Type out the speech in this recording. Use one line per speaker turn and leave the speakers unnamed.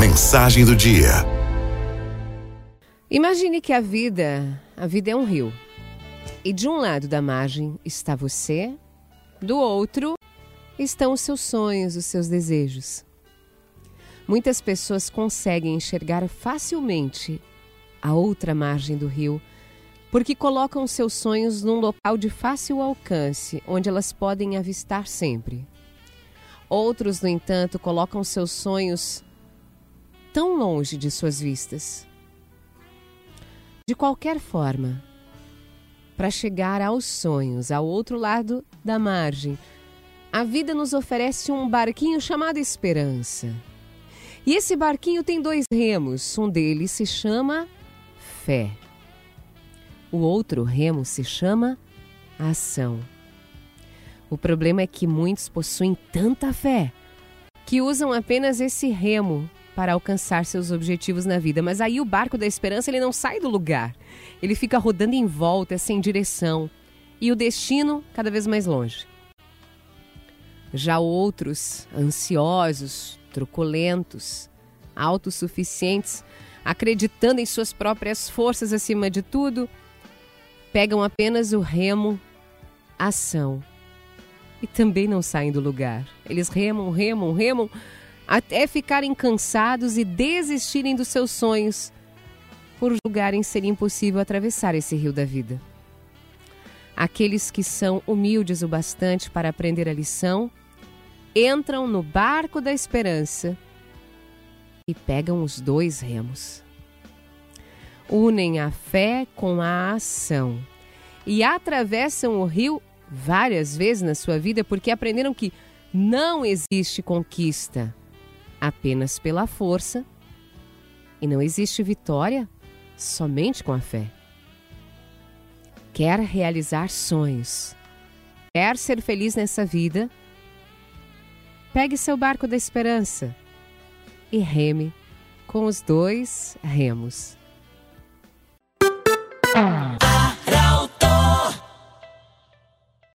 Mensagem do dia.
Imagine que a vida, a vida é um rio. E de um lado da margem está você, do outro estão os seus sonhos, os seus desejos. Muitas pessoas conseguem enxergar facilmente a outra margem do rio, porque colocam seus sonhos num local de fácil alcance, onde elas podem avistar sempre. Outros, no entanto, colocam seus sonhos tão longe de suas vistas. De qualquer forma, para chegar aos sonhos, ao outro lado da margem, a vida nos oferece um barquinho chamado esperança. E esse barquinho tem dois remos, um deles se chama fé. O outro remo se chama ação. O problema é que muitos possuem tanta fé que usam apenas esse remo para alcançar seus objetivos na vida, mas aí o barco da esperança ele não sai do lugar. Ele fica rodando em volta, sem direção, e o destino cada vez mais longe. Já outros, ansiosos, truculentos, autossuficientes, acreditando em suas próprias forças acima de tudo, pegam apenas o remo ação e também não saem do lugar. Eles remam, remam, remam até ficarem cansados e desistirem dos seus sonhos por julgarem ser impossível atravessar esse rio da vida. Aqueles que são humildes o bastante para aprender a lição entram no barco da esperança e pegam os dois remos. Unem a fé com a ação e atravessam o rio várias vezes na sua vida porque aprenderam que não existe conquista apenas pela força e não existe vitória somente com a fé. Quer realizar sonhos, quer ser feliz nessa vida, pegue seu barco da esperança e reme com os dois remos.